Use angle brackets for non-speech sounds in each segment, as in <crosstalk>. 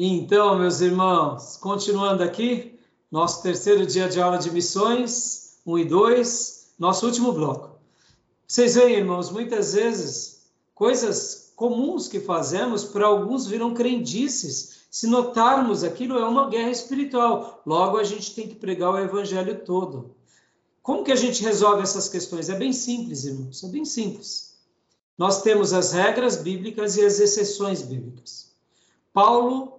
Então, meus irmãos, continuando aqui, nosso terceiro dia de aula de missões, 1 e 2, nosso último bloco. Vocês veem, irmãos, muitas vezes coisas comuns que fazemos, para alguns viram crendices. Se notarmos, aquilo é uma guerra espiritual. Logo, a gente tem que pregar o evangelho todo. Como que a gente resolve essas questões? É bem simples, irmãos, é bem simples. Nós temos as regras bíblicas e as exceções bíblicas. Paulo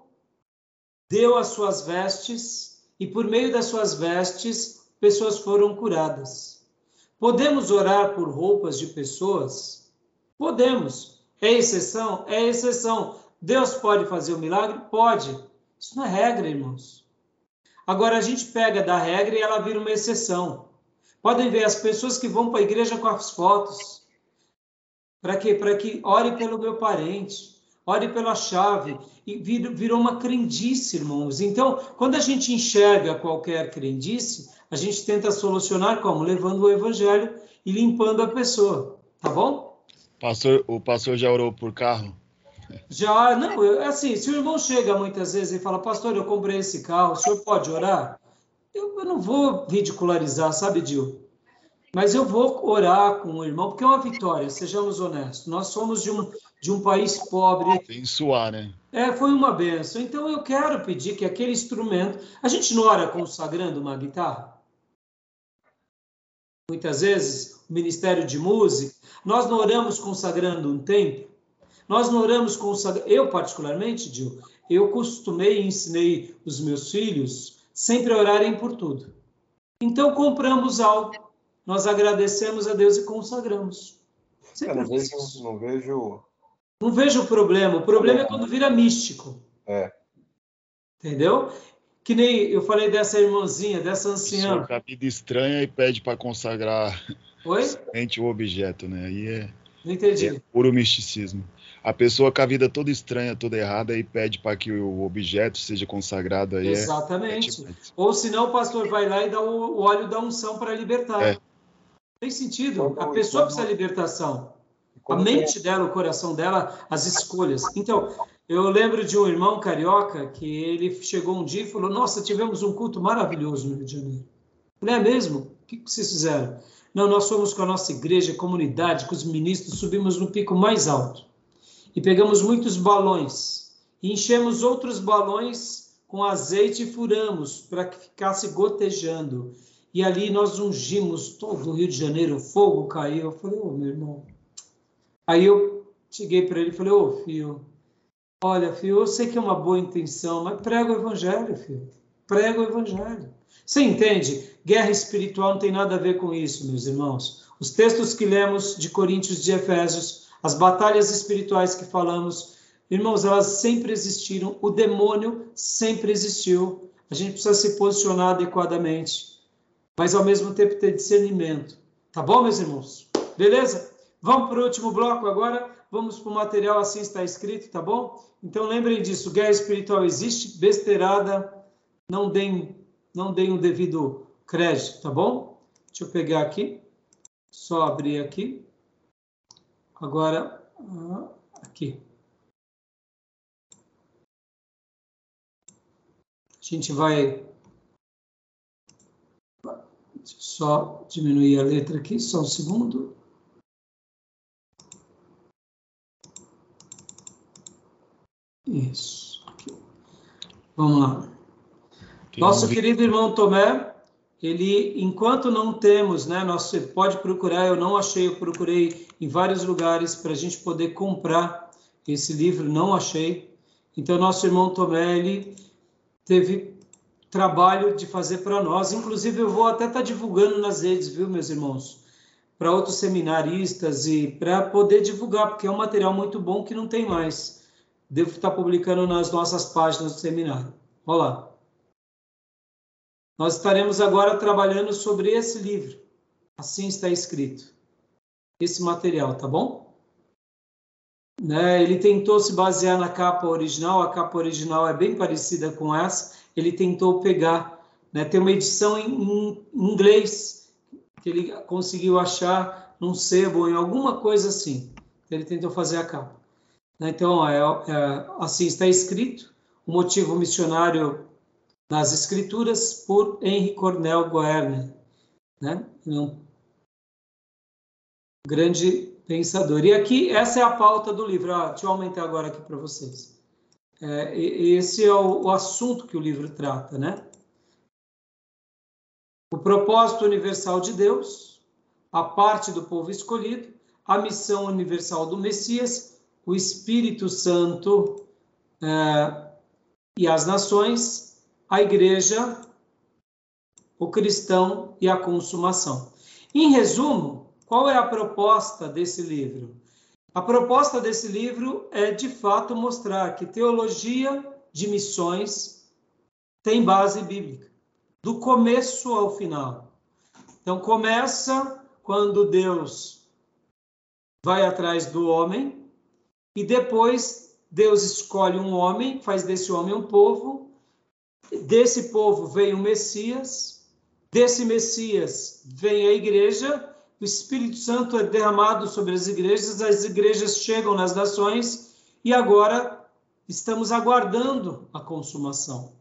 deu as suas vestes e por meio das suas vestes pessoas foram curadas. Podemos orar por roupas de pessoas? Podemos. É exceção? É exceção. Deus pode fazer o um milagre? Pode. Isso não é regra, irmãos. Agora a gente pega da regra e ela vira uma exceção. Podem ver as pessoas que vão para a igreja com as fotos. Para quê? Para que ore pelo meu parente ore pela chave. E virou uma crendice, irmãos. Então, quando a gente enxerga qualquer crendice, a gente tenta solucionar como? Levando o evangelho e limpando a pessoa. Tá bom? Pastor, o pastor já orou por carro? Já, não, é assim, se o irmão chega muitas vezes e fala, pastor, eu comprei esse carro, o senhor pode orar? Eu, eu não vou ridicularizar, sabe, Dil? Mas eu vou orar com o irmão, porque é uma vitória, sejamos honestos. Nós somos de um, de um país pobre. Suar, né? É, foi uma benção. Então eu quero pedir que aquele instrumento. A gente não ora consagrando uma guitarra? Muitas vezes, o Ministério de Música, nós não oramos consagrando um tempo. Nós não oramos consagrando. Eu, particularmente, Dil, eu costumei e ensinei os meus filhos sempre a orarem por tudo. Então compramos algo nós agradecemos a Deus e consagramos. Eu não vejo, não vejo. Não vejo o problema. O problema é quando vira místico. É. Entendeu? Que nem eu falei dessa irmãzinha, dessa anciã. A vida estranha e pede para consagrar Oi? o objeto, né? Aí é, não entendi. é puro misticismo. A pessoa com a vida toda estranha, toda errada, e pede para que o objeto seja consagrado. Aí é Exatamente. É, é Ou senão o pastor vai lá e dá o, o óleo da unção para libertar. É. Tem sentido. A pessoa precisa de libertação. A mente dela, o coração dela, as escolhas. Então, eu lembro de um irmão carioca que ele chegou um dia e falou: Nossa, tivemos um culto maravilhoso no Rio de Janeiro. Não é mesmo? O que vocês fizeram? Não, nós fomos com a nossa igreja, comunidade, com os ministros, subimos no pico mais alto e pegamos muitos balões e enchemos outros balões com azeite e furamos para que ficasse gotejando e ali nós ungimos todo o Rio de Janeiro, o fogo caiu. Eu falei, ô oh, meu irmão. Aí eu cheguei para ele e falei, ô oh, filho, olha, filho, eu sei que é uma boa intenção, mas prega o evangelho, filho. Prega o evangelho. Você entende? Guerra espiritual não tem nada a ver com isso, meus irmãos. Os textos que lemos de Coríntios de Efésios, as batalhas espirituais que falamos, irmãos, elas sempre existiram. O demônio sempre existiu. A gente precisa se posicionar adequadamente mas ao mesmo tempo ter discernimento. Tá bom, meus irmãos? Beleza? Vamos para o último bloco agora. Vamos para o material assim está escrito, tá bom? Então lembrem disso, guerra espiritual existe, besteirada, não deem, não deem o devido crédito, tá bom? Deixa eu pegar aqui, só abrir aqui. Agora, ah, aqui. A gente vai só diminuir a letra aqui, só um segundo. Isso. Aqui. Vamos lá. Nosso querido irmão Tomé, ele, enquanto não temos, né, nós, você pode procurar, eu não achei, eu procurei em vários lugares para a gente poder comprar esse livro, não achei. Então, nosso irmão Tomé, ele teve trabalho de fazer para nós. Inclusive, eu vou até estar tá divulgando nas redes, viu, meus irmãos? Para outros seminaristas e para poder divulgar, porque é um material muito bom que não tem mais. Devo estar tá publicando nas nossas páginas do seminário. Olha lá. Nós estaremos agora trabalhando sobre esse livro. Assim está escrito. Esse material, tá bom? Né? Ele tentou se basear na capa original. A capa original é bem parecida com essa ele tentou pegar. Né? Tem uma edição em, em inglês que ele conseguiu achar num sebo, em alguma coisa assim. Ele tentou fazer a capa. Né? Então, é, é, assim está escrito. o motivo missionário nas Escrituras, por Henri Cornel Goerne, né? um grande pensador. E aqui, essa é a pauta do livro. Ah, deixa eu aumentar agora aqui para vocês. É, esse é o, o assunto que o livro trata, né? O propósito universal de Deus, a parte do povo escolhido, a missão universal do Messias, o Espírito Santo é, e as nações, a igreja, o cristão e a consumação. Em resumo, qual é a proposta desse livro? A proposta desse livro é, de fato, mostrar que teologia de missões tem base bíblica, do começo ao final. Então, começa quando Deus vai atrás do homem, e depois Deus escolhe um homem, faz desse homem um povo, desse povo vem o Messias, desse Messias vem a igreja, o Espírito Santo é derramado sobre as igrejas, as igrejas chegam nas nações e agora estamos aguardando a consumação.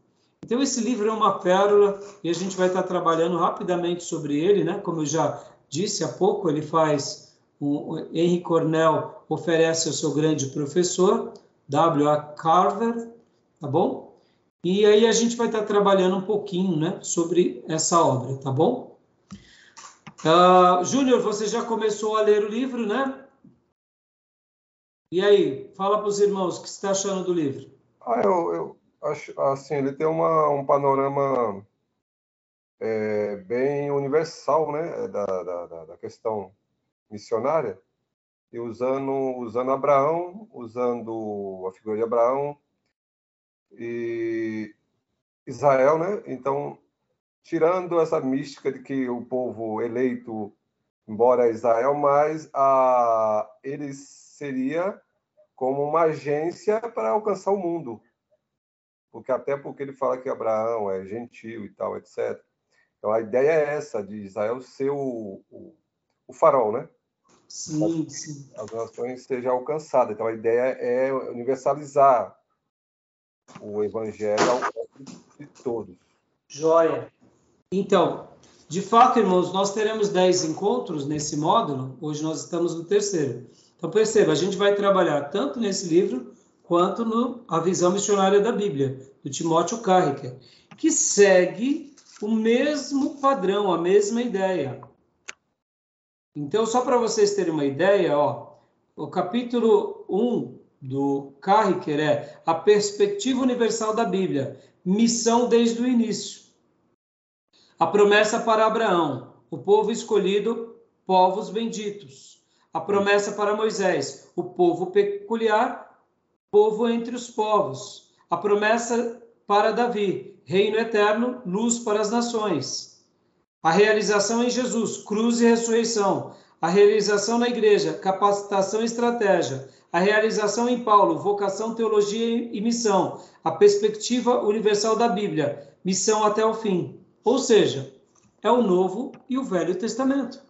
Então, esse livro é uma pérola e a gente vai estar trabalhando rapidamente sobre ele, né? Como eu já disse há pouco, ele faz. O Henry Cornell oferece ao seu grande professor, W.A. Carver, tá bom? E aí a gente vai estar trabalhando um pouquinho, né, sobre essa obra, tá bom? Uh, Júnior, você já começou a ler o livro, né? E aí, fala para os irmãos o que você está achando do livro. Ah, eu, eu acho assim, ele tem uma, um panorama é, bem universal, né, da, da, da, questão missionária, e usando, usando Abraão, usando a figura de Abraão e Israel, né? Então tirando essa mística de que o povo eleito, embora Israel, mas a, ele seria como uma agência para alcançar o mundo. Porque até porque ele fala que Abraão é gentil e tal, etc. Então a ideia é essa, de Israel ser o, o, o farol, né? Sim, sim. As nações sejam alcançadas. Então a ideia é universalizar o evangelho ao de todos. Joia. Então, de fato, irmãos, nós teremos 10 encontros nesse módulo, hoje nós estamos no terceiro. Então, perceba, a gente vai trabalhar tanto nesse livro quanto no A Visão Missionária da Bíblia, do Timóteo Carricker, que segue o mesmo padrão, a mesma ideia. Então, só para vocês terem uma ideia, ó, o capítulo 1 do Carricker é a perspectiva universal da Bíblia, missão desde o início. A promessa para Abraão, o povo escolhido, povos benditos. A promessa para Moisés, o povo peculiar, povo entre os povos. A promessa para Davi, reino eterno, luz para as nações. A realização em Jesus, cruz e ressurreição. A realização na igreja, capacitação e estratégia. A realização em Paulo, vocação, teologia e missão. A perspectiva universal da Bíblia, missão até o fim. Ou seja, é o Novo e o Velho Testamento.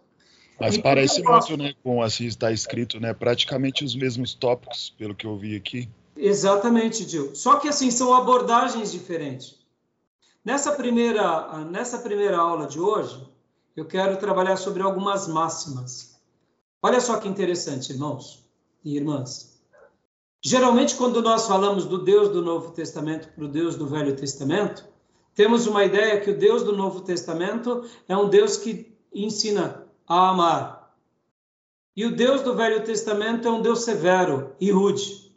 Mas e parece muito, né, com assim está escrito, né, praticamente os mesmos tópicos, pelo que eu vi aqui. Exatamente, Gil. Só que assim são abordagens diferentes. Nessa primeira, nessa primeira aula de hoje, eu quero trabalhar sobre algumas máximas. Olha só que interessante, irmãos e irmãs. Geralmente, quando nós falamos do Deus do Novo Testamento para o Deus do Velho Testamento, temos uma ideia que o Deus do Novo Testamento é um Deus que ensina a amar. E o Deus do Velho Testamento é um Deus severo e rude.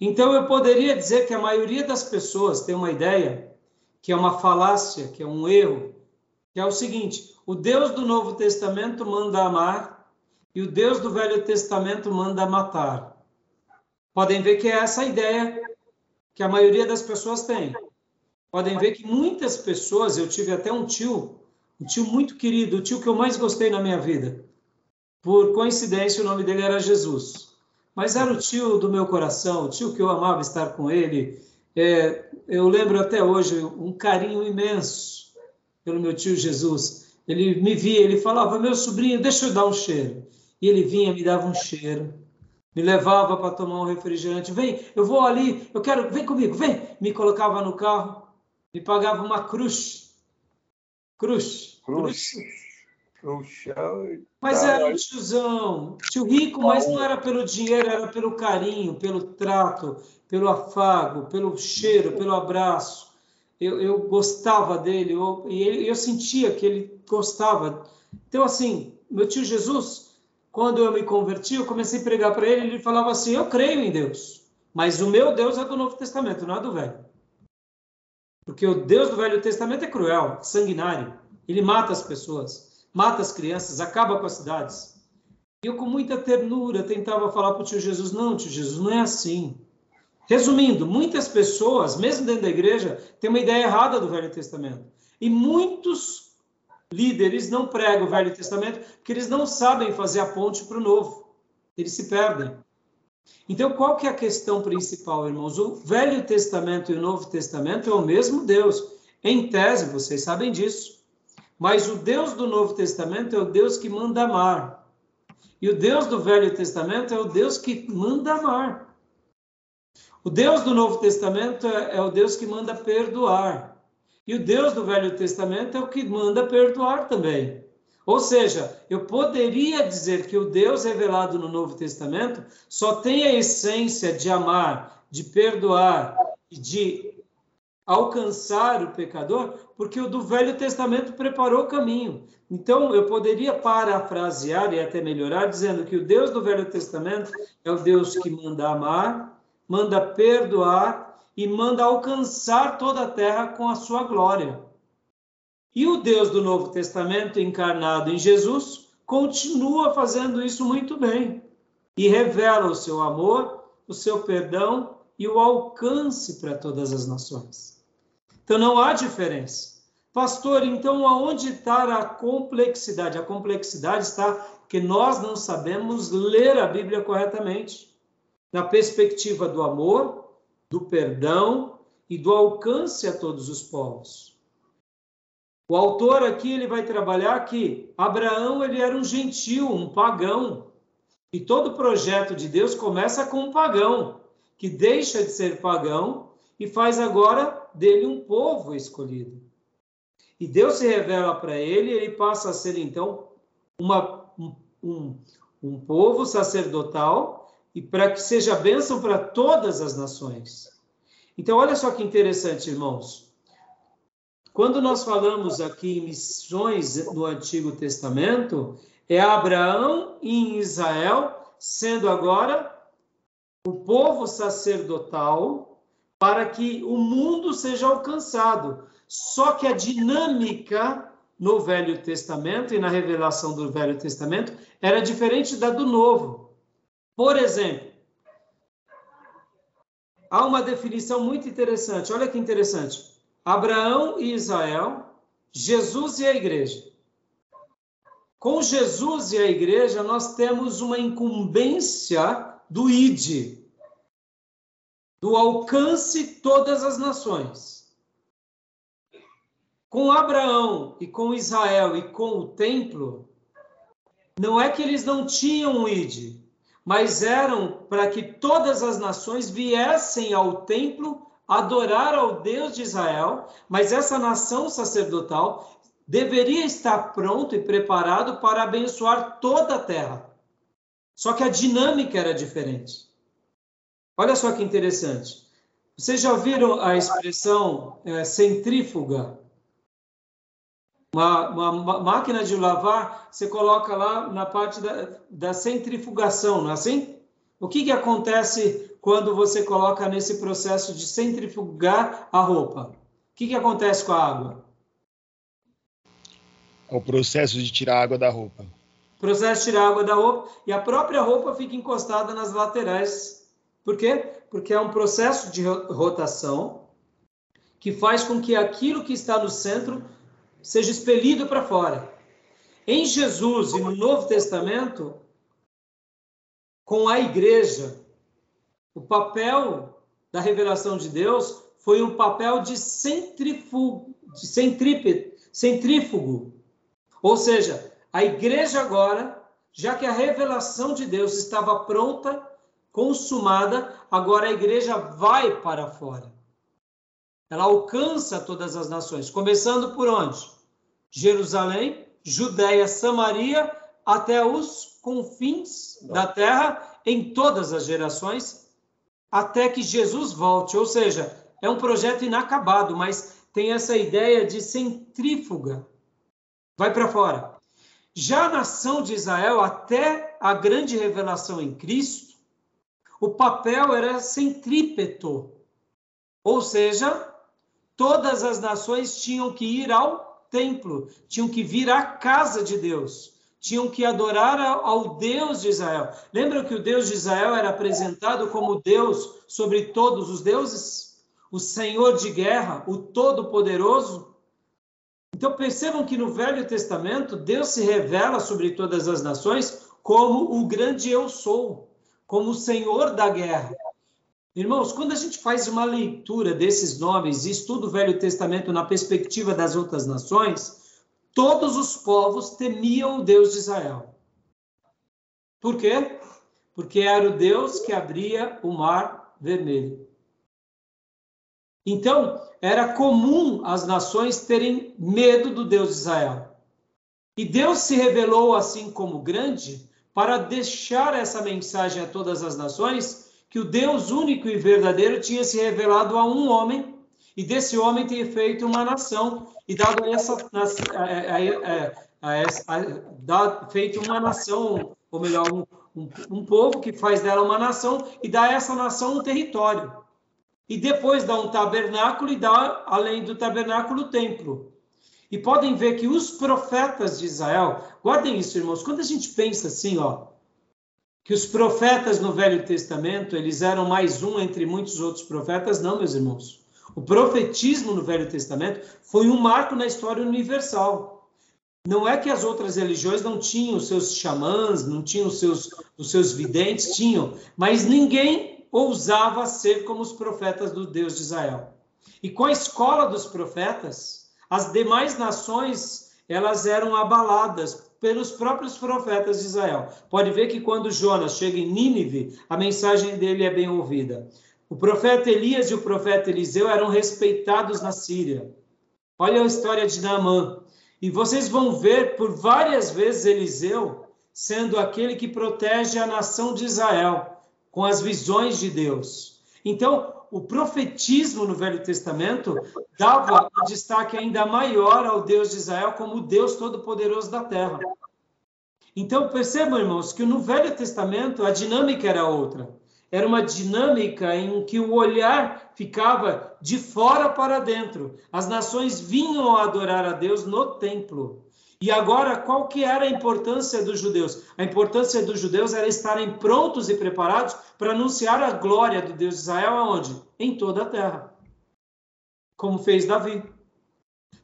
Então eu poderia dizer que a maioria das pessoas tem uma ideia que é uma falácia, que é um erro, que é o seguinte: o Deus do Novo Testamento manda amar e o Deus do Velho Testamento manda matar. Podem ver que é essa a ideia que a maioria das pessoas tem podem ver que muitas pessoas, eu tive até um tio, um tio muito querido, o tio que eu mais gostei na minha vida. Por coincidência, o nome dele era Jesus. Mas era o tio do meu coração, o tio que eu amava estar com ele. É, eu lembro até hoje um carinho imenso pelo meu tio Jesus. Ele me via, ele falava: Meu sobrinho, deixa eu dar um cheiro. E ele vinha, me dava um cheiro. me levava para tomar um refrigerante. Vem, eu vou ali, eu quero, vem comigo, vem. Me colocava no carro, me pagava uma cruz. Cruz. Cruz. cruz. Mas era um tiozão, tio rico, mas não era pelo dinheiro, era pelo carinho, pelo trato, pelo afago, pelo cheiro, pelo abraço. Eu, eu gostava dele, eu, e ele, eu sentia que ele gostava. Então, assim, meu tio Jesus, quando eu me converti, eu comecei a pregar para ele, ele falava assim: Eu creio em Deus, mas o meu Deus é do Novo Testamento, não é do Velho. Porque o Deus do Velho Testamento é cruel, sanguinário. Ele mata as pessoas, mata as crianças, acaba com as cidades. E eu, com muita ternura, tentava falar para o tio Jesus: Não, tio Jesus, não é assim. Resumindo, muitas pessoas, mesmo dentro da igreja, têm uma ideia errada do Velho Testamento. E muitos líderes não pregam o Velho Testamento porque eles não sabem fazer a ponte para o Novo. Eles se perdem. Então, qual que é a questão principal, irmãos? O Velho Testamento e o Novo Testamento é o mesmo Deus. Em tese, vocês sabem disso. Mas o Deus do Novo Testamento é o Deus que manda amar. E o Deus do Velho Testamento é o Deus que manda amar. O Deus do Novo Testamento é, é o Deus que manda perdoar. E o Deus do Velho Testamento é o que manda perdoar também. Ou seja, eu poderia dizer que o Deus revelado no Novo Testamento só tem a essência de amar, de perdoar e de alcançar o pecador, porque o do Velho Testamento preparou o caminho. Então, eu poderia parafrasear e até melhorar, dizendo que o Deus do Velho Testamento é o Deus que manda amar, manda perdoar e manda alcançar toda a terra com a sua glória. E o Deus do Novo Testamento, encarnado em Jesus, continua fazendo isso muito bem e revela o seu amor, o seu perdão e o alcance para todas as nações. Então não há diferença. Pastor, então aonde está a complexidade? A complexidade está porque nós não sabemos ler a Bíblia corretamente. Na perspectiva do amor, do perdão e do alcance a todos os povos. O autor aqui ele vai trabalhar que Abraão ele era um gentil, um pagão. E todo projeto de Deus começa com um pagão, que deixa de ser pagão e faz agora dele um povo escolhido. E Deus se revela para ele, e ele passa a ser então uma, um, um, povo sacerdotal e para que seja bênção para todas as nações. Então, olha só que interessante, irmãos. Quando nós falamos aqui em missões no Antigo Testamento, é Abraão em Israel, sendo agora o povo sacerdotal para que o mundo seja alcançado. Só que a dinâmica no Velho Testamento e na revelação do Velho Testamento era diferente da do Novo. Por exemplo, há uma definição muito interessante. Olha que interessante. Abraão e Israel, Jesus e a igreja. Com Jesus e a igreja, nós temos uma incumbência do ID, do alcance todas as nações. Com Abraão e com Israel e com o templo, não é que eles não tinham um ID, mas eram para que todas as nações viessem ao templo adorar ao Deus de Israel, mas essa nação sacerdotal deveria estar pronto e preparado para abençoar toda a terra. Só que a dinâmica era diferente. Olha só que interessante. Vocês já ouviram a expressão é, centrífuga? Uma, uma, máquina de lavar, você coloca lá na parte da, da centrifugação, não é assim? O que, que acontece quando você coloca nesse processo de centrifugar a roupa? O que, que acontece com a água? É o processo de tirar a água da roupa. Processo de tirar a água da roupa e a própria roupa fica encostada nas laterais. Por quê? Porque é um processo de rotação que faz com que aquilo que está no centro seja expelido para fora. Em Jesus e no Novo Testamento, com a igreja, o papel da revelação de Deus foi um papel de, centrifugo, de centrípede, centrífugo. Ou seja, a igreja agora, já que a revelação de Deus estava pronta, consumada, agora a igreja vai para fora. Ela alcança todas as nações, começando por onde? Jerusalém, Judéia, Samaria, até os confins da terra, em todas as gerações, até que Jesus volte. Ou seja, é um projeto inacabado, mas tem essa ideia de centrífuga. Vai para fora. Já a nação de Israel, até a grande revelação em Cristo, o papel era centrípeto. Ou seja, todas as nações tinham que ir ao templo, tinham que vir à casa de Deus, tinham que adorar ao Deus de Israel. Lembra que o Deus de Israel era apresentado como Deus sobre todos os deuses? O Senhor de guerra, o Todo-Poderoso? Então percebam que no Velho Testamento Deus se revela sobre todas as nações como o grande eu sou, como o Senhor da guerra. Irmãos, quando a gente faz uma leitura desses nomes e estuda o Velho Testamento na perspectiva das outras nações, todos os povos temiam o Deus de Israel. Por quê? Porque era o Deus que abria o mar vermelho. Então, era comum as nações terem medo do Deus de Israel. E Deus se revelou assim como grande para deixar essa mensagem a todas as nações que o Deus único e verdadeiro tinha se revelado a um homem e desse homem tinha feito uma nação e dado essa, feito uma nação, ou melhor, um, um, um povo que faz dela uma nação e dá a essa nação um território. E depois dá um tabernáculo e dá, além do tabernáculo, o templo. E podem ver que os profetas de Israel, guardem isso, irmãos, quando a gente pensa assim, ó, que os profetas no Velho Testamento, eles eram mais um entre muitos outros profetas, não, meus irmãos. O profetismo no Velho Testamento foi um marco na história universal. Não é que as outras religiões não tinham os seus xamãs, não tinham os seus, os seus videntes, tinham, mas ninguém ousava ser como os profetas do Deus de Israel. E com a escola dos profetas, as demais nações elas eram abaladas pelos próprios profetas de Israel. Pode ver que quando Jonas chega em Nínive, a mensagem dele é bem ouvida. O profeta Elias e o profeta Eliseu eram respeitados na Síria. Olha a história de Naamã. E vocês vão ver por várias vezes Eliseu sendo aquele que protege a nação de Israel com as visões de Deus. Então, o profetismo no Velho Testamento dava um destaque ainda maior ao Deus de Israel como o Deus Todo-Poderoso da terra. Então, percebam, irmãos, que no Velho Testamento a dinâmica era outra. Era uma dinâmica em que o olhar ficava de fora para dentro. As nações vinham adorar a Deus no templo. E agora, qual que era a importância dos judeus? A importância dos judeus era estarem prontos e preparados para anunciar a glória do Deus de Israel aonde? Em toda a terra. Como fez Davi.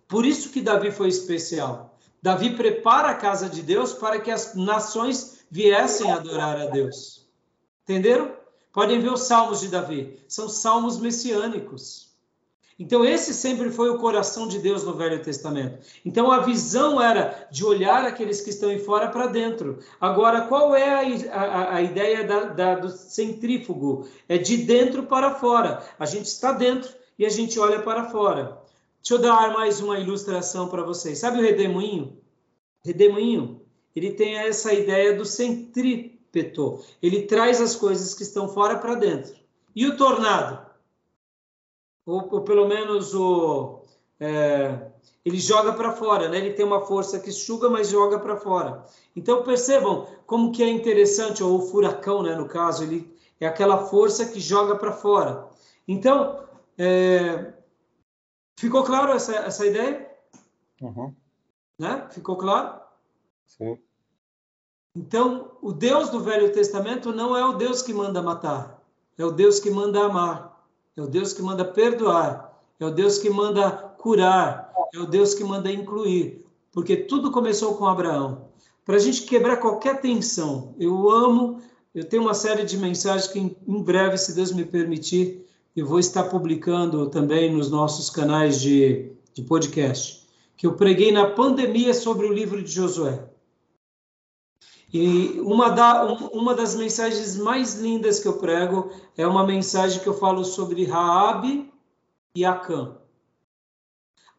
Por isso que Davi foi especial. Davi prepara a casa de Deus para que as nações viessem adorar a Deus. Entenderam? Podem ver os salmos de Davi. São salmos messiânicos. Então, esse sempre foi o coração de Deus no Velho Testamento. Então, a visão era de olhar aqueles que estão em fora para dentro. Agora, qual é a, a, a ideia da, da, do centrífugo? É de dentro para fora. A gente está dentro e a gente olha para fora. Deixa eu dar mais uma ilustração para vocês. Sabe o redemoinho? Redemoinho, ele tem essa ideia do centrípeto. Ele traz as coisas que estão fora para dentro. E o tornado? ou, ou pelo menos o, é, ele joga para fora, né? Ele tem uma força que suga, mas joga para fora. Então percebam como que é interessante, ou o furacão, né? No caso, ele é aquela força que joga para fora. Então, é, ficou claro essa, essa ideia? Uhum. Né? Ficou claro? Sim. Então, o Deus do Velho Testamento não é o Deus que manda matar, é o Deus que manda amar. É o Deus que manda perdoar, é o Deus que manda curar, é o Deus que manda incluir, porque tudo começou com Abraão. Para a gente quebrar qualquer tensão, eu amo, eu tenho uma série de mensagens que em breve, se Deus me permitir, eu vou estar publicando também nos nossos canais de, de podcast, que eu preguei na pandemia sobre o livro de Josué. E uma, da, uma das mensagens mais lindas que eu prego é uma mensagem que eu falo sobre Raabe e Acã.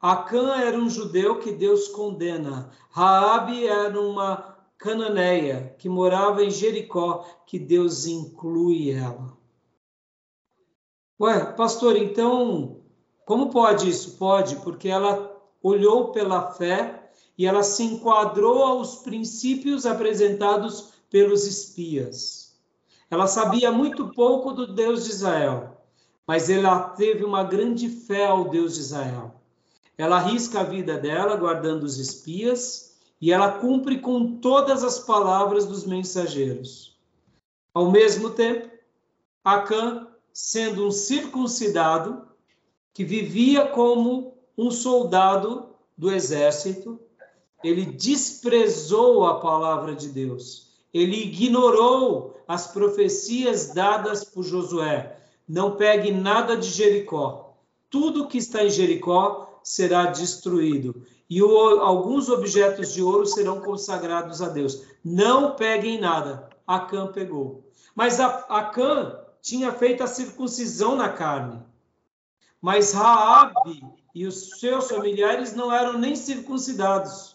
Acã era um judeu que Deus condena. Raabe era uma cananeia que morava em Jericó, que Deus inclui ela. Ué, pastor, então, como pode isso? Pode, porque ela olhou pela fé e ela se enquadrou aos princípios apresentados pelos espias. Ela sabia muito pouco do Deus de Israel, mas ela teve uma grande fé ao Deus de Israel. Ela arrisca a vida dela guardando os espias e ela cumpre com todas as palavras dos mensageiros. Ao mesmo tempo, Acã, sendo um circuncidado, que vivia como um soldado do exército, ele desprezou a palavra de Deus. Ele ignorou as profecias dadas por Josué. Não pegue nada de Jericó. Tudo que está em Jericó será destruído. E o, alguns objetos de ouro serão consagrados a Deus. Não peguem nada. Acã pegou. Mas Acã tinha feito a circuncisão na carne. Mas Raabe e os seus familiares não eram nem circuncidados.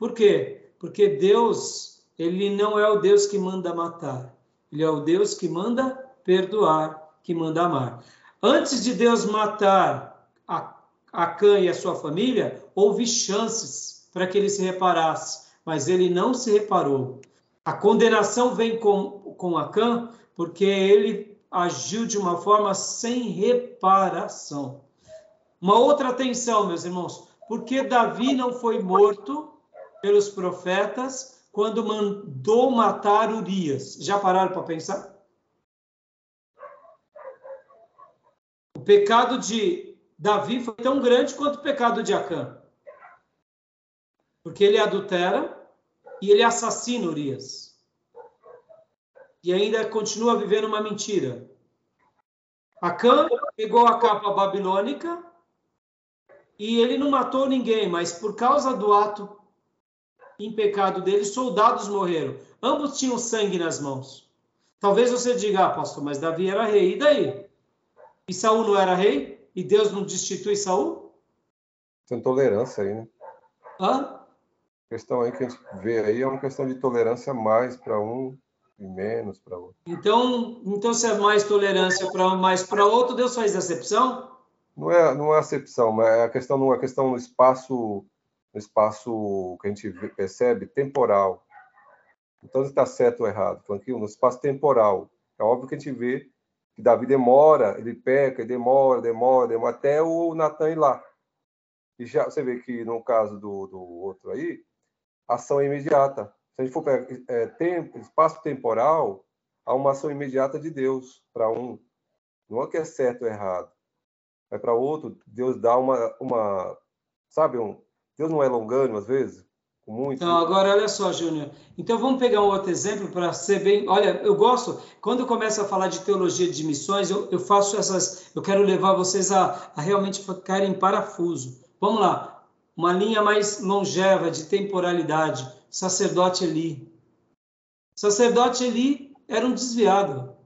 Por quê? Porque Deus, ele não é o Deus que manda matar. Ele é o Deus que manda perdoar, que manda amar. Antes de Deus matar a, a Cã e a sua família, houve chances para que ele se reparasse, mas ele não se reparou. A condenação vem com, com Acã porque ele agiu de uma forma sem reparação. Uma outra atenção, meus irmãos, porque Davi não foi morto pelos profetas quando mandou matar Urias. Já pararam para pensar? O pecado de Davi foi tão grande quanto o pecado de Acã. Porque ele adultera e ele assassina Urias. E ainda continua vivendo uma mentira. Acã pegou a capa babilônica e ele não matou ninguém, mas por causa do ato em pecado dele, soldados morreram. Ambos tinham sangue nas mãos. Talvez você diga, ah, pastor, mas Davi era rei, e daí? E Saul não era rei? E Deus não destitui Saul? Tem tolerância aí, né? Hã? A questão aí que a gente vê aí é uma questão de tolerância mais para um e menos para outro. Então, então se é mais tolerância para um, mais para outro, Deus faz acepção? Não é, não é acepção, mas é a questão não é questão no espaço no espaço que a gente percebe temporal. Então, está certo ou errado, Franquinho, no espaço temporal. É óbvio que a gente vê que Davi demora, ele peca, ele demora, demora, demora, até o Natan ir lá. E já você vê que no caso do, do outro aí, ação é imediata. Se a gente for pegar é, tempo, espaço temporal, há uma ação imediata de Deus para um. Não é que é certo ou errado. Mas para outro, Deus dá uma, uma sabe, um, Deus não é longânimo às vezes? Com muito. Não, agora olha só, Júnior. Então vamos pegar um outro exemplo para ser bem. Olha, eu gosto, quando eu começo a falar de teologia de missões, eu, eu faço essas. Eu quero levar vocês a, a realmente ficarem em parafuso. Vamos lá. Uma linha mais longeva de temporalidade. Sacerdote Eli. Sacerdote Eli era um desviado,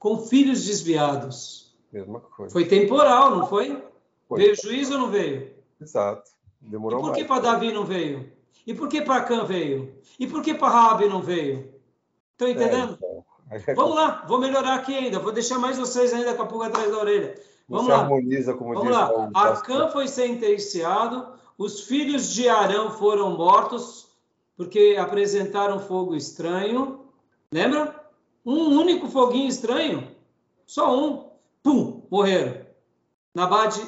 com filhos desviados. Mesma coisa. Foi temporal, não foi? foi. Veio juízo ou não veio? Exato. Demorou e por que para Davi não veio? E por que para Cã veio? E por que para Rabi não veio? Estão é, entendendo? É, então. Vamos lá, vou melhorar aqui ainda. Vou deixar mais vocês ainda com a pulga atrás da orelha. Vamos lá. Harmoniza, como Vamos lá. Acã foi sentenciado, os filhos de Arão foram mortos porque apresentaram fogo estranho. Lembra? Um único foguinho estranho. Só um. Pum, morreram. Nabade,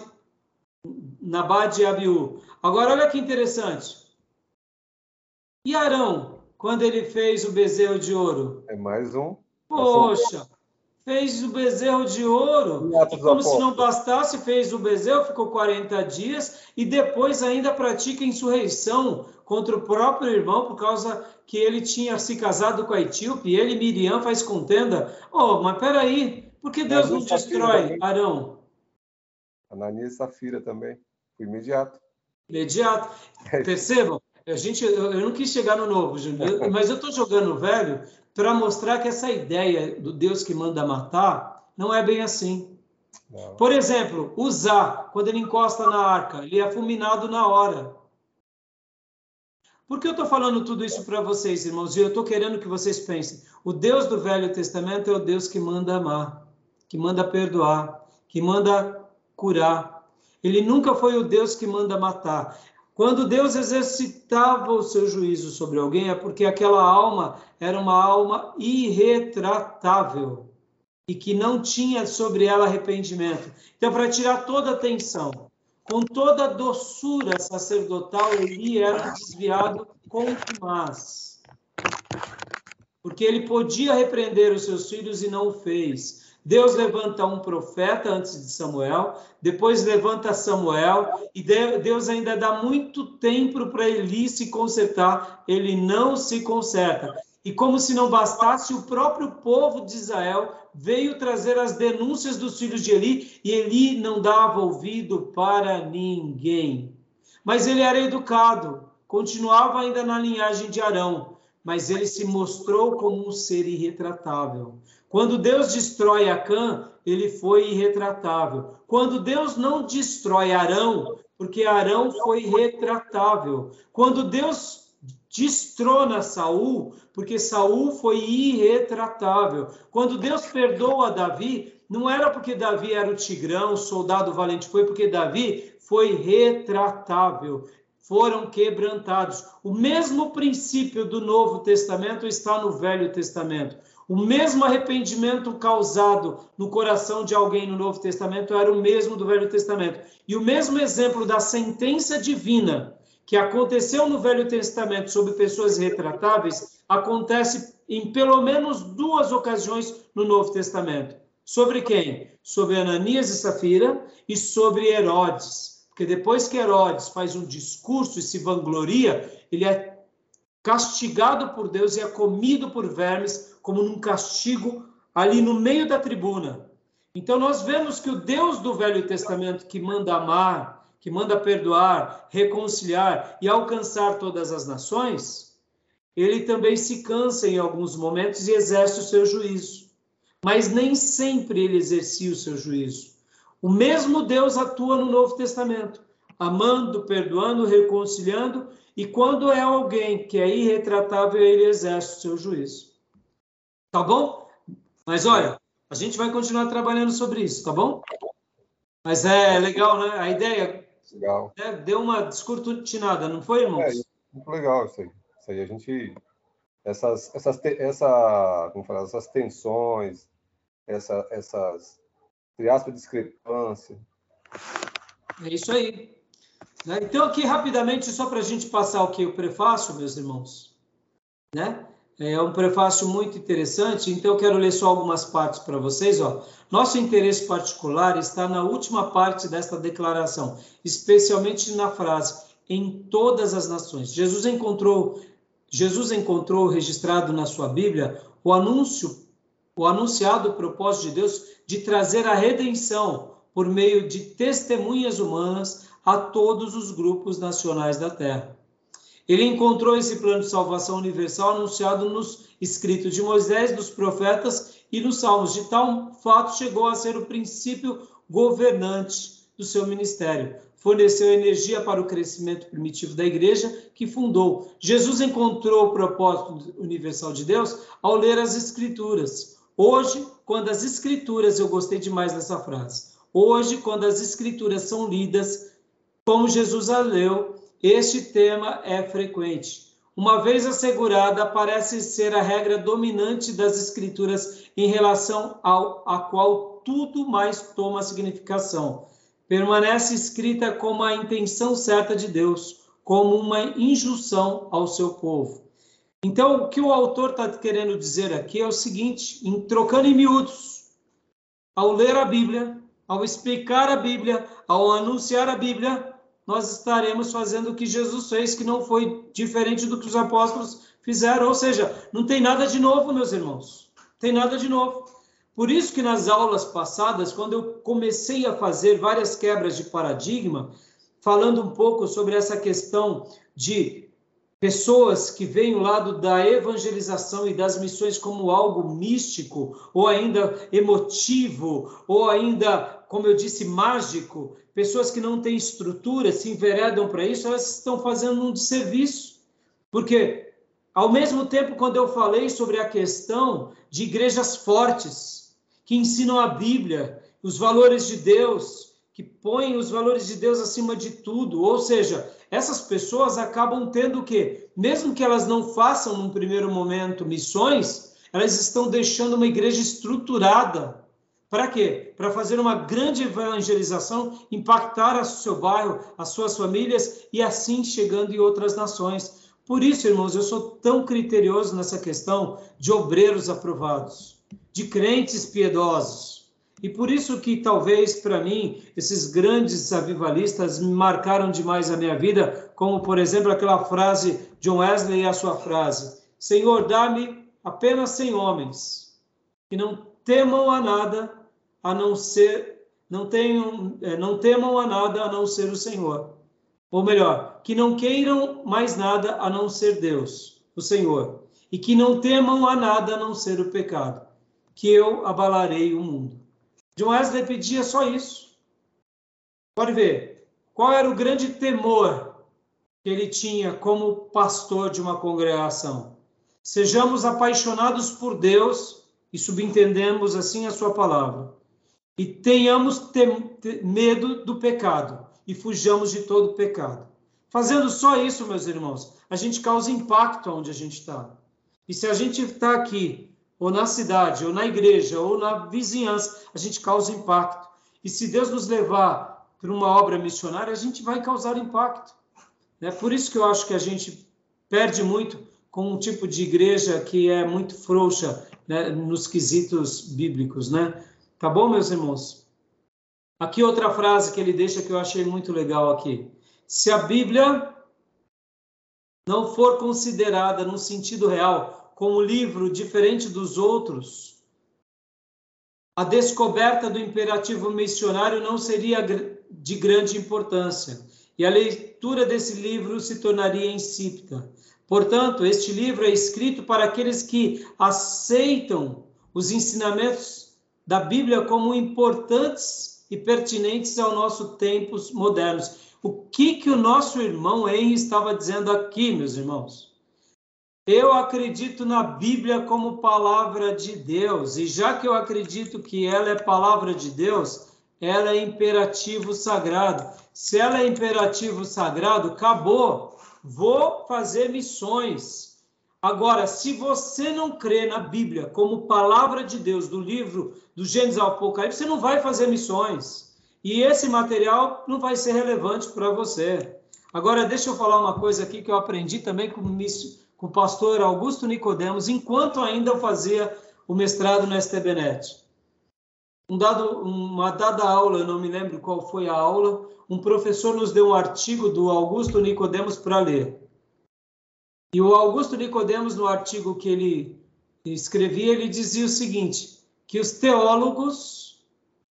Nabade e Abiú. Agora, olha que interessante. E Arão, quando ele fez o bezerro de ouro? É mais um. Poxa, fez o bezerro de ouro. E como se não bastasse, fez o bezerro, ficou 40 dias e depois ainda pratica insurreição contra o próprio irmão por causa que ele tinha se casado com a etíope. Ele e Miriam faz contenda. Oh, mas peraí, por que Deus não destrói Arão? Ananias e Safira também. Foi imediato imediato. Percebam? a gente, eu, não quis chegar no novo, Júnior, <laughs> mas eu estou jogando no velho para mostrar que essa ideia do Deus que manda matar não é bem assim. Não. Por exemplo, usar, quando ele encosta na arca, ele é fulminado na hora. Por que eu estou falando tudo isso para vocês, irmãos? E eu estou querendo que vocês pensem: o Deus do Velho Testamento é o Deus que manda amar, que manda perdoar, que manda curar. Ele nunca foi o Deus que manda matar. Quando Deus exercitava o seu juízo sobre alguém, é porque aquela alma era uma alma irretratável e que não tinha sobre ela arrependimento. Então, para tirar toda a tensão, com toda a doçura sacerdotal, Eli era desviado com mais. Porque ele podia repreender os seus filhos e não o fez. Deus levanta um profeta antes de Samuel, depois levanta Samuel, e Deus ainda dá muito tempo para Eli se consertar. Ele não se conserta. E como se não bastasse, o próprio povo de Israel veio trazer as denúncias dos filhos de Eli, e Eli não dava ouvido para ninguém. Mas ele era educado, continuava ainda na linhagem de Arão, mas ele se mostrou como um ser irretratável. Quando Deus destrói Acã, ele foi irretratável. Quando Deus não destrói Arão, porque Arão foi retratável. Quando Deus destrona Saul, porque Saul foi irretratável. Quando Deus perdoa Davi, não era porque Davi era o tigrão, o soldado valente, foi porque Davi foi retratável. Foram quebrantados. O mesmo princípio do Novo Testamento está no Velho Testamento. O mesmo arrependimento causado no coração de alguém no Novo Testamento era o mesmo do Velho Testamento. E o mesmo exemplo da sentença divina que aconteceu no Velho Testamento sobre pessoas retratáveis acontece em pelo menos duas ocasiões no Novo Testamento. Sobre quem? Sobre Ananias e Safira e sobre Herodes. Porque depois que Herodes faz um discurso e se vangloria, ele é castigado por Deus e é comido por vermes como num castigo ali no meio da tribuna. Então nós vemos que o Deus do Velho Testamento que manda amar, que manda perdoar, reconciliar e alcançar todas as nações, ele também se cansa em alguns momentos e exerce o seu juízo. Mas nem sempre ele exercia o seu juízo. O mesmo Deus atua no Novo Testamento, amando, perdoando, reconciliando, e quando é alguém que é irretratável, ele exerce o seu juízo. Tá bom? Mas olha, a gente vai continuar trabalhando sobre isso, tá bom? Mas é legal, né? A ideia legal. Né? deu uma descortinada, não foi, irmãos? É, muito legal isso aí. Isso aí a gente essas essas essa como falar, essas tensões, essa, essas entre aspas discrepância. É isso aí. Né? Então aqui rapidamente só para a gente passar o que o prefácio, meus irmãos, né? É um prefácio muito interessante, então eu quero ler só algumas partes para vocês. Ó. Nosso interesse particular está na última parte desta declaração, especialmente na frase em todas as nações. Jesus encontrou Jesus encontrou registrado na sua Bíblia o anúncio, o anunciado propósito de Deus de trazer a redenção por meio de testemunhas humanas a todos os grupos nacionais da terra. Ele encontrou esse plano de salvação universal anunciado nos escritos de Moisés, dos profetas e nos salmos. De tal fato, chegou a ser o princípio governante do seu ministério. Forneceu energia para o crescimento primitivo da igreja que fundou. Jesus encontrou o propósito universal de Deus ao ler as Escrituras. Hoje, quando as Escrituras, eu gostei demais dessa frase. Hoje, quando as Escrituras são lidas, como Jesus a leu, este tema é frequente. Uma vez assegurada, parece ser a regra dominante das escrituras em relação ao a qual tudo mais toma significação. Permanece escrita como a intenção certa de Deus, como uma injunção ao seu povo. Então, o que o autor está querendo dizer aqui é o seguinte: em trocando em miúdos, ao ler a Bíblia, ao explicar a Bíblia, ao anunciar a Bíblia, nós estaremos fazendo o que Jesus fez, que não foi diferente do que os apóstolos fizeram. Ou seja, não tem nada de novo, meus irmãos. Tem nada de novo. Por isso que nas aulas passadas, quando eu comecei a fazer várias quebras de paradigma, falando um pouco sobre essa questão de pessoas que veem o lado da evangelização e das missões como algo místico, ou ainda emotivo, ou ainda, como eu disse, mágico, pessoas que não têm estrutura, se enveredam para isso, elas estão fazendo um desserviço. Porque, ao mesmo tempo, quando eu falei sobre a questão de igrejas fortes, que ensinam a Bíblia, os valores de Deus, que põem os valores de Deus acima de tudo, ou seja, essas pessoas acabam tendo o quê? Mesmo que elas não façam num primeiro momento missões, elas estão deixando uma igreja estruturada. Para quê? Para fazer uma grande evangelização, impactar o seu bairro, as suas famílias e assim chegando em outras nações. Por isso, irmãos, eu sou tão criterioso nessa questão de obreiros aprovados, de crentes piedosos e por isso que talvez para mim esses grandes avivalistas marcaram demais a minha vida, como por exemplo aquela frase John Wesley e a sua frase: Senhor, dá-me apenas cem homens que não temam a nada a não ser não tenham é, não temam a nada a não ser o Senhor. Ou melhor, que não queiram mais nada a não ser Deus, o Senhor, e que não temam a nada a não ser o pecado, que eu abalarei o mundo. John Wesley pedia só isso. Pode ver. Qual era o grande temor que ele tinha como pastor de uma congregação? Sejamos apaixonados por Deus e subentendemos assim a sua palavra. E tenhamos medo do pecado e fujamos de todo pecado. Fazendo só isso, meus irmãos, a gente causa impacto onde a gente está. E se a gente está aqui ou na cidade, ou na igreja, ou na vizinhança, a gente causa impacto. E se Deus nos levar para uma obra missionária, a gente vai causar impacto. É por isso que eu acho que a gente perde muito com um tipo de igreja que é muito frouxa né, nos quesitos bíblicos, né? Tá bom, meus irmãos? Aqui outra frase que ele deixa que eu achei muito legal aqui. Se a Bíblia não for considerada no sentido real como livro diferente dos outros, a descoberta do imperativo missionário não seria de grande importância e a leitura desse livro se tornaria insípida. Portanto, este livro é escrito para aqueles que aceitam os ensinamentos da Bíblia como importantes e pertinentes ao nosso tempos modernos. O que que o nosso irmão Henry estava dizendo aqui, meus irmãos? Eu acredito na Bíblia como palavra de Deus, e já que eu acredito que ela é palavra de Deus, ela é imperativo sagrado. Se ela é imperativo sagrado, acabou. Vou fazer missões. Agora, se você não crê na Bíblia como palavra de Deus, do livro do Gênesis ao Apocalipse, você não vai fazer missões. E esse material não vai ser relevante para você. Agora, deixa eu falar uma coisa aqui que eu aprendi também com com o pastor Augusto Nicodemos, enquanto ainda fazia o mestrado no STBNet. Um dado, uma dada aula, eu não me lembro qual foi a aula, um professor nos deu um artigo do Augusto Nicodemos para ler. E o Augusto Nicodemos, no artigo que ele escrevia, ele dizia o seguinte, que os teólogos,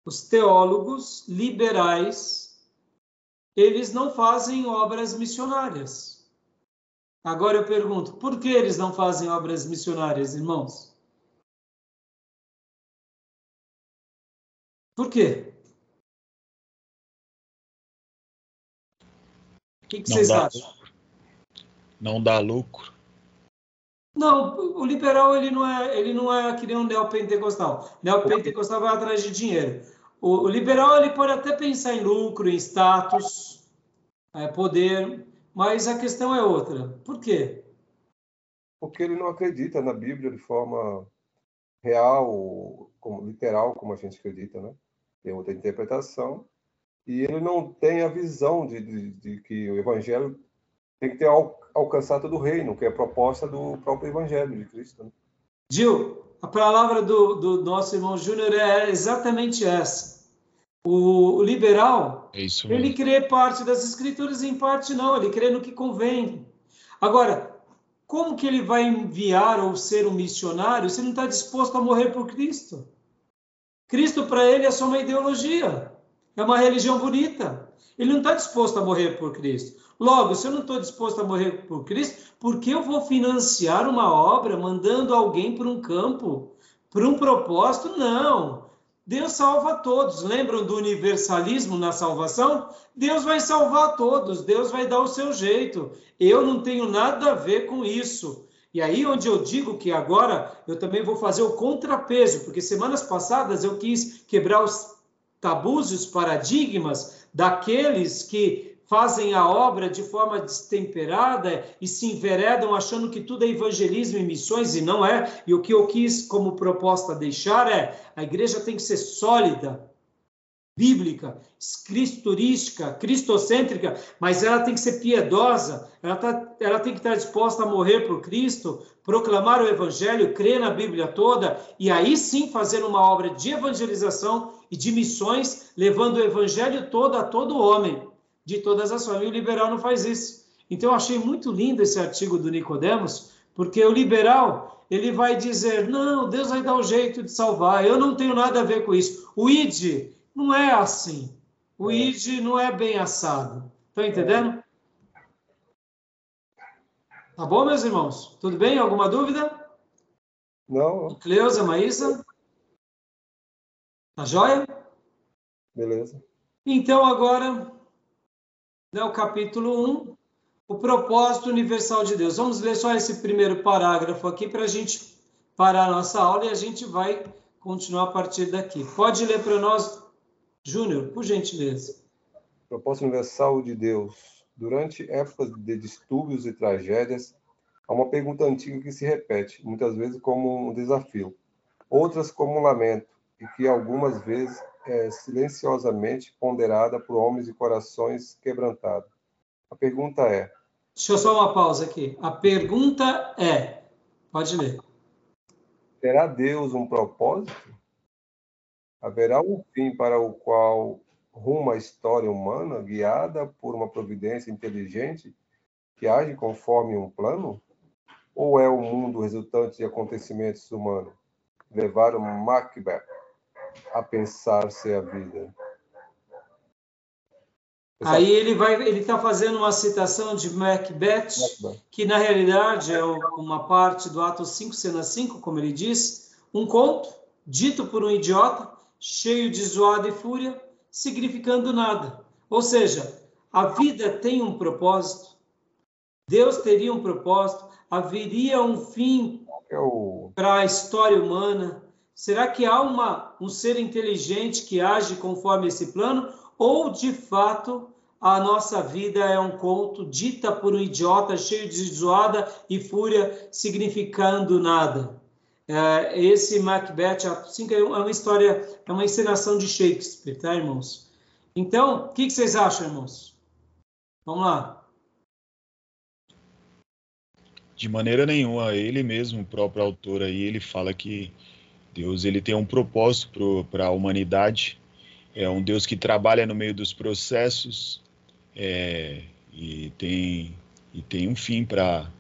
os teólogos liberais, eles não fazem obras missionárias. Agora eu pergunto, por que eles não fazem obras missionárias, irmãos? Por quê? O que, que vocês dá, acham? Não dá lucro. Não, o liberal ele não é, ele não é que nem um neopentecostal. Neopentecostal vai atrás de dinheiro. O, o liberal ele pode até pensar em lucro, em status, é, poder, mas a questão é outra. Por quê? Porque ele não acredita na Bíblia de forma real, como, literal, como a gente acredita, né? Tem outra interpretação. E ele não tem a visão de, de, de que o Evangelho tem que ter al, alcançado do reino, que é a proposta do próprio Evangelho de Cristo. Né? Gil, a palavra do, do nosso irmão Júnior é exatamente essa. O liberal, é ele crê parte das escrituras e em parte não, ele crê no que convém. Agora, como que ele vai enviar ou ser um missionário se não está disposto a morrer por Cristo? Cristo para ele é só uma ideologia. É uma religião bonita. Ele não está disposto a morrer por Cristo. Logo, se eu não estou disposto a morrer por Cristo, por que eu vou financiar uma obra mandando alguém para um campo, para um propósito? Não. Deus salva todos. Lembram do universalismo na salvação? Deus vai salvar todos, Deus vai dar o seu jeito. Eu não tenho nada a ver com isso. E aí onde eu digo que agora eu também vou fazer o contrapeso, porque semanas passadas eu quis quebrar os tabus e os paradigmas daqueles que fazem a obra de forma destemperada e se enveredam achando que tudo é evangelismo e missões e não é. E o que eu quis como proposta deixar é: a igreja tem que ser sólida, bíblica, cristurística, cristocêntrica, mas ela tem que ser piedosa, ela, tá, ela tem que estar disposta a morrer por Cristo, proclamar o evangelho, crer na Bíblia toda e aí sim fazer uma obra de evangelização e de missões, levando o evangelho todo a todo homem de todas as famílias. O liberal não faz isso. Então eu achei muito lindo esse artigo do Nicodemos, porque o liberal ele vai dizer: não, Deus vai dar o um jeito de salvar. Eu não tenho nada a ver com isso. O id não é assim. O é. id não é bem assado. Estão entendendo? Tá bom, meus irmãos? Tudo bem? Alguma dúvida? Não. Cleusa, Maísa? Tá joia? Beleza. Então, agora, né, o capítulo 1, o propósito universal de Deus. Vamos ler só esse primeiro parágrafo aqui para a gente parar a nossa aula e a gente vai continuar a partir daqui. Pode ler para nós, Júnior, por gentileza. Propósito universal de Deus. Durante épocas de distúrbios e tragédias, há uma pergunta antiga que se repete, muitas vezes como um desafio, outras como um lamento, e que algumas vezes é silenciosamente ponderada por homens e corações quebrantados. A pergunta é. Deixa eu só uma pausa aqui. A pergunta é. Pode ler. Terá Deus um propósito? Haverá um fim para o qual ruma a história humana, guiada por uma providência inteligente que age conforme um plano? Ou é o mundo resultante de acontecimentos humanos? Levar o Macbeth a pensar-se a vida. Aí ele vai, ele está fazendo uma citação de Macbeth, Macbeth, que na realidade é uma parte do ato 5, cena 5, como ele diz, um conto dito por um idiota, cheio de zoada e fúria, significando nada. Ou seja, a vida tem um propósito, Deus teria um propósito, haveria um fim é para a história humana, Será que há uma, um ser inteligente que age conforme esse plano? Ou, de fato, a nossa vida é um conto dita por um idiota cheio de zoada e fúria, significando nada? É, esse Macbeth assim, é uma história, é uma encenação de Shakespeare, tá, irmãos? Então, o que, que vocês acham, irmãos? Vamos lá. De maneira nenhuma, ele mesmo, o próprio autor aí, ele fala que Deus ele tem um propósito para a humanidade. É um Deus que trabalha no meio dos processos é, e tem e tem um fim para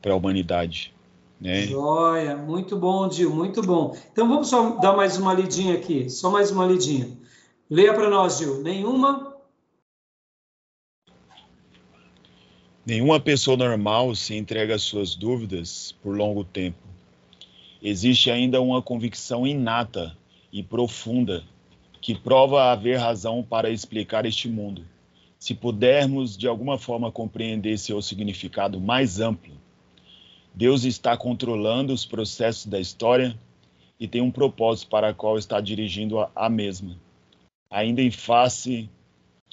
para a humanidade. Né? Joia, muito bom, Dil, muito bom. Então vamos só dar mais uma lidinha aqui, só mais uma lidinha. Leia para nós, Gil. Nenhuma. Nenhuma pessoa normal se entrega às suas dúvidas por longo tempo existe ainda uma convicção inata e profunda que prova haver razão para explicar este mundo. Se pudermos de alguma forma compreender seu significado mais amplo, Deus está controlando os processos da história e tem um propósito para o qual está dirigindo a, a mesma, ainda em face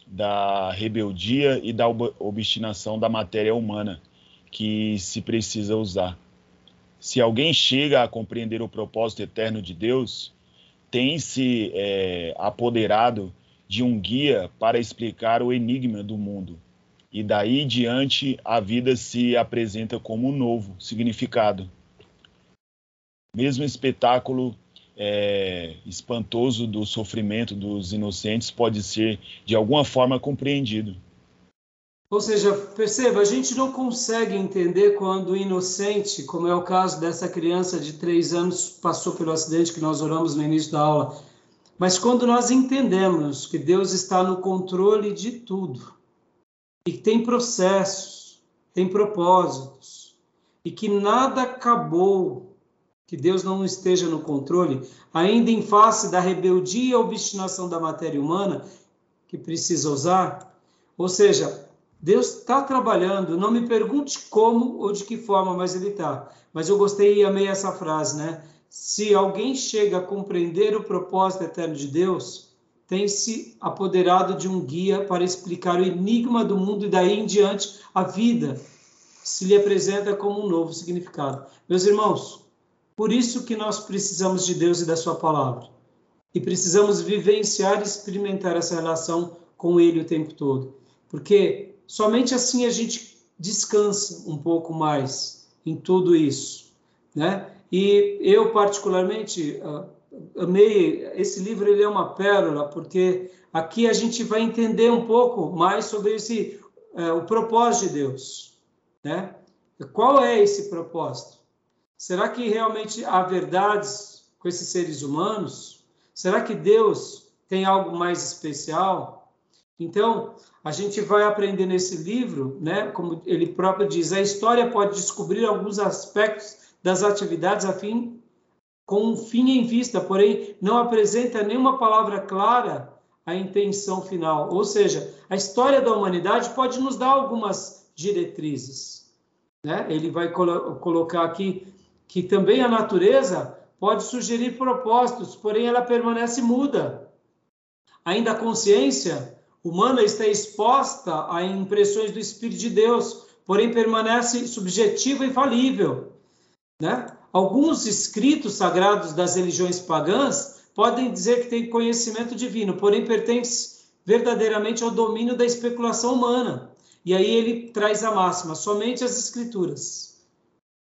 da rebeldia e da obstinação da matéria humana que se precisa usar se alguém chega a compreender o propósito eterno de Deus, tem se é, apoderado de um guia para explicar o enigma do mundo. E daí diante a vida se apresenta como um novo significado. Mesmo espetáculo é, espantoso do sofrimento dos inocentes pode ser de alguma forma compreendido. Ou seja, perceba, a gente não consegue entender quando o inocente, como é o caso dessa criança de três anos, passou pelo acidente que nós oramos no início da aula, Mas quando nós entendemos que Deus está no controle de tudo, e que tem processos, tem propósitos, e que nada acabou, que Deus não esteja no controle, ainda em face da rebeldia e obstinação da matéria humana, que precisa usar, ou seja, Deus está trabalhando, não me pergunte como ou de que forma, mas Ele está. Mas eu gostei e amei essa frase, né? se alguém chega a compreender o propósito eterno de Deus, tem se apoderado de um guia para explicar o enigma do mundo e daí em diante a vida se lhe apresenta como um novo significado. Meus irmãos, por isso que nós precisamos de Deus e da sua palavra. E precisamos vivenciar e experimentar essa relação com ele o tempo todo. Porque somente assim a gente descansa um pouco mais em tudo isso, né? E eu, particularmente, ah, amei esse livro, ele é uma pérola, porque aqui a gente vai entender um pouco mais sobre esse, é, o propósito de Deus. Né? Qual é esse propósito? Será que realmente há verdades com esses seres humanos? Será que Deus tem algo mais especial? Então, a gente vai aprender nesse livro, né, como ele próprio diz, a história pode descobrir alguns aspectos das atividades a fim, com um fim em vista, porém não apresenta nenhuma palavra clara a intenção final. Ou seja, a história da humanidade pode nos dar algumas diretrizes. Né? Ele vai colo colocar aqui que também a natureza pode sugerir propósitos, porém ela permanece muda. Ainda a consciência humana está exposta a impressões do Espírito de Deus, porém permanece subjetiva e falível. Né? Alguns escritos sagrados das religiões pagãs podem dizer que têm conhecimento divino, porém pertence verdadeiramente ao domínio da especulação humana. E aí ele traz a máxima: somente as escrituras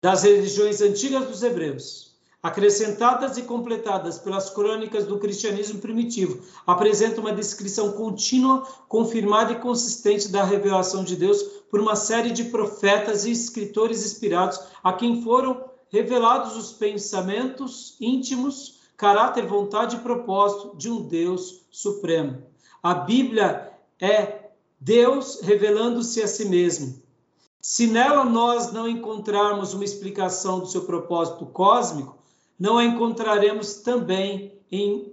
das religiões antigas dos hebreus, acrescentadas e completadas pelas crônicas do cristianismo primitivo, apresentam uma descrição contínua, confirmada e consistente da revelação de Deus por uma série de profetas e escritores inspirados a quem foram revelados os pensamentos íntimos, caráter, vontade e propósito de um Deus supremo. A Bíblia é Deus revelando-se a si mesmo. Se nela nós não encontrarmos uma explicação do seu propósito cósmico, não a encontraremos também em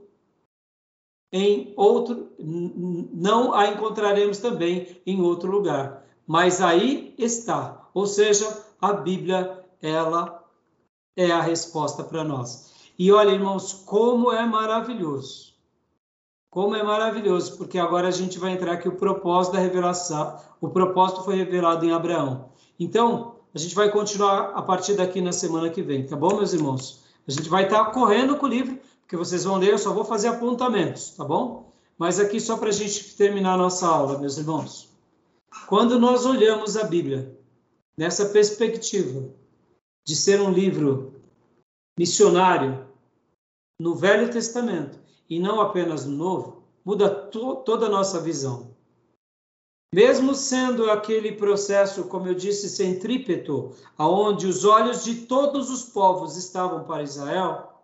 em outro não a encontraremos também em outro lugar. Mas aí está. Ou seja, a Bíblia ela é a resposta para nós. E olha, irmãos, como é maravilhoso. Como é maravilhoso, porque agora a gente vai entrar aqui o propósito da revelação. O propósito foi revelado em Abraão. Então, a gente vai continuar a partir daqui na semana que vem, tá bom, meus irmãos? A gente vai estar correndo com o livro, porque vocês vão ler, eu só vou fazer apontamentos, tá bom? Mas aqui só para a gente terminar a nossa aula, meus irmãos. Quando nós olhamos a Bíblia nessa perspectiva de ser um livro missionário no Velho Testamento e não apenas no Novo, muda to toda a nossa visão. Mesmo sendo aquele processo, como eu disse, centrípeto, aonde os olhos de todos os povos estavam para Israel,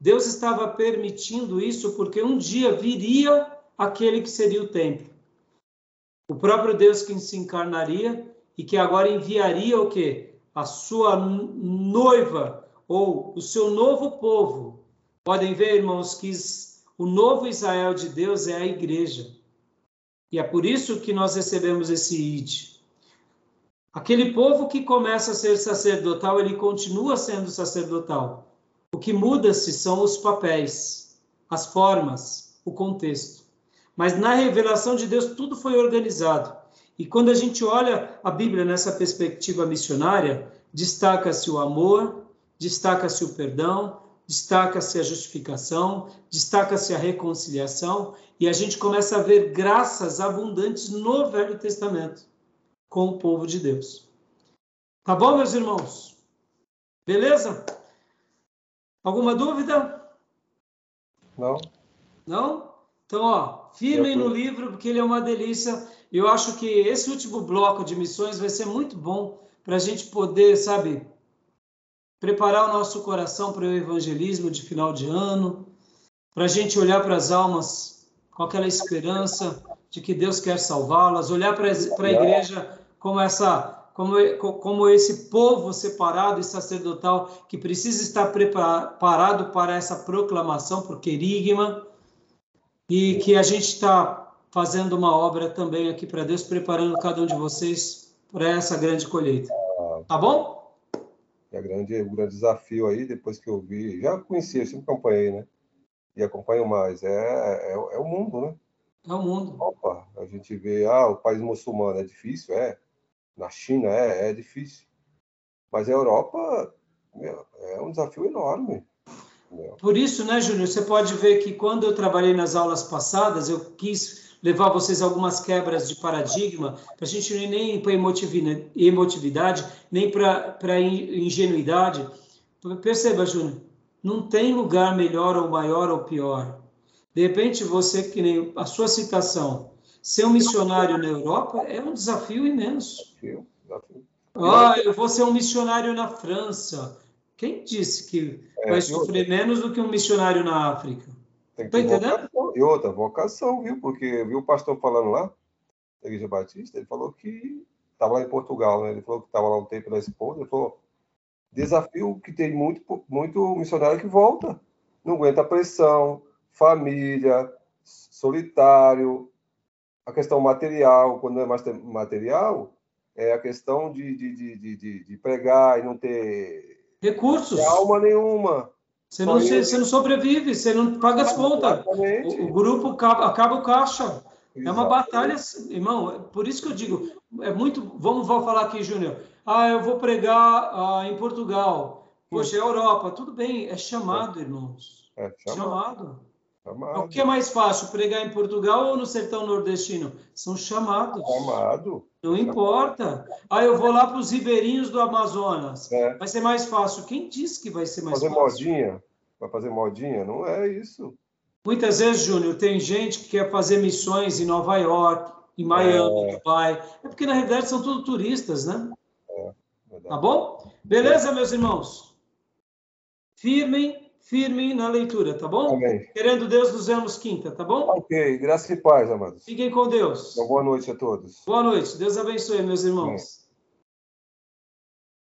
Deus estava permitindo isso porque um dia viria aquele que seria o templo. O próprio Deus que se encarnaria e que agora enviaria o quê? a sua noiva ou o seu novo povo. Podem ver, irmãos, que o novo Israel de Deus é a igreja. E é por isso que nós recebemos esse id. Aquele povo que começa a ser sacerdotal, ele continua sendo sacerdotal. O que muda-se são os papéis, as formas, o contexto. Mas na revelação de Deus, tudo foi organizado. E quando a gente olha a Bíblia nessa perspectiva missionária, destaca-se o amor, destaca-se o perdão, destaca-se a justificação, destaca-se a reconciliação, e a gente começa a ver graças abundantes no Velho Testamento com o povo de Deus. Tá bom, meus irmãos? Beleza? Alguma dúvida? Não. Não? Então, ó, firmem no livro, porque ele é uma delícia. Eu acho que esse último bloco de missões vai ser muito bom para a gente poder, sabe, preparar o nosso coração para o evangelismo de final de ano, para a gente olhar para as almas com aquela esperança de que Deus quer salvá-las, olhar para a igreja como essa como, como esse povo separado e sacerdotal que precisa estar preparado para essa proclamação por querigma e que a gente está fazendo uma obra também aqui para Deus, preparando cada um de vocês para essa grande colheita. Tá bom? É grande, o grande desafio aí, depois que eu vi, já conhecia, sempre acompanhei, né? E acompanho mais, é, é, é o mundo, né? É o mundo. Opa, a gente vê, ah, o país muçulmano é difícil, é, na China é, é difícil. Mas a Europa meu, é um desafio enorme. Meu. Por isso, né, Júnior, você pode ver que quando eu trabalhei nas aulas passadas, eu quis levar vocês algumas quebras de paradigma, para a gente ir nem para emotividade, nem para ingenuidade. Perceba, Júnior, não tem lugar melhor ou maior ou pior. De repente, você, que nem a sua citação, Ser um missionário na Europa é um desafio imenso. Desafio, desafio. Ah, eu vou ser um missionário na França. Quem disse que é, vai sofrer menos do que um missionário na África? Tem que tá entendendo? E outra, vocação, viu? Porque viu o pastor falando lá, da Igreja Batista, ele falou que estava lá em Portugal, né? Ele falou que estava lá um tempo da esposa, ele falou, desafio que tem muito, muito missionário que volta. Não aguenta pressão, família, solitário, a questão material, quando é mais material, é a questão de, de, de, de, de pregar e não ter recursos. alma nenhuma. Você não, você, você não sobrevive, você não paga as contas. O, o, grupo acaba, acaba o caixa. Exatamente. É uma batalha, irmão. É por isso que eu digo, é muito. Vamos, vamos falar aqui, Júnior. Ah, eu vou pregar ah, em Portugal. Poxa, é Europa. Tudo bem, é chamado, irmãos. É chamado. chamado. Chamado. O que é mais fácil, pregar em Portugal ou no sertão nordestino? São chamados. Chamado. Não importa. Ah, eu vou lá para os ribeirinhos do Amazonas. É. Vai ser mais fácil. Quem disse que vai ser mais fazer fácil? Fazer modinha? Vai fazer modinha? Não é isso. Muitas vezes, Júnior, tem gente que quer fazer missões em Nova York, em Miami, é. Dubai. É porque, na realidade, são tudo turistas, né? É, tá bom? Beleza, meus irmãos? Firmem firme na leitura, tá bom? Amém. Querendo Deus, nos vemos quinta, tá bom? Ok, graça e paz, amados. Fiquem com Deus. Uma boa noite a todos. Boa noite, Deus abençoe, meus irmãos. Amém.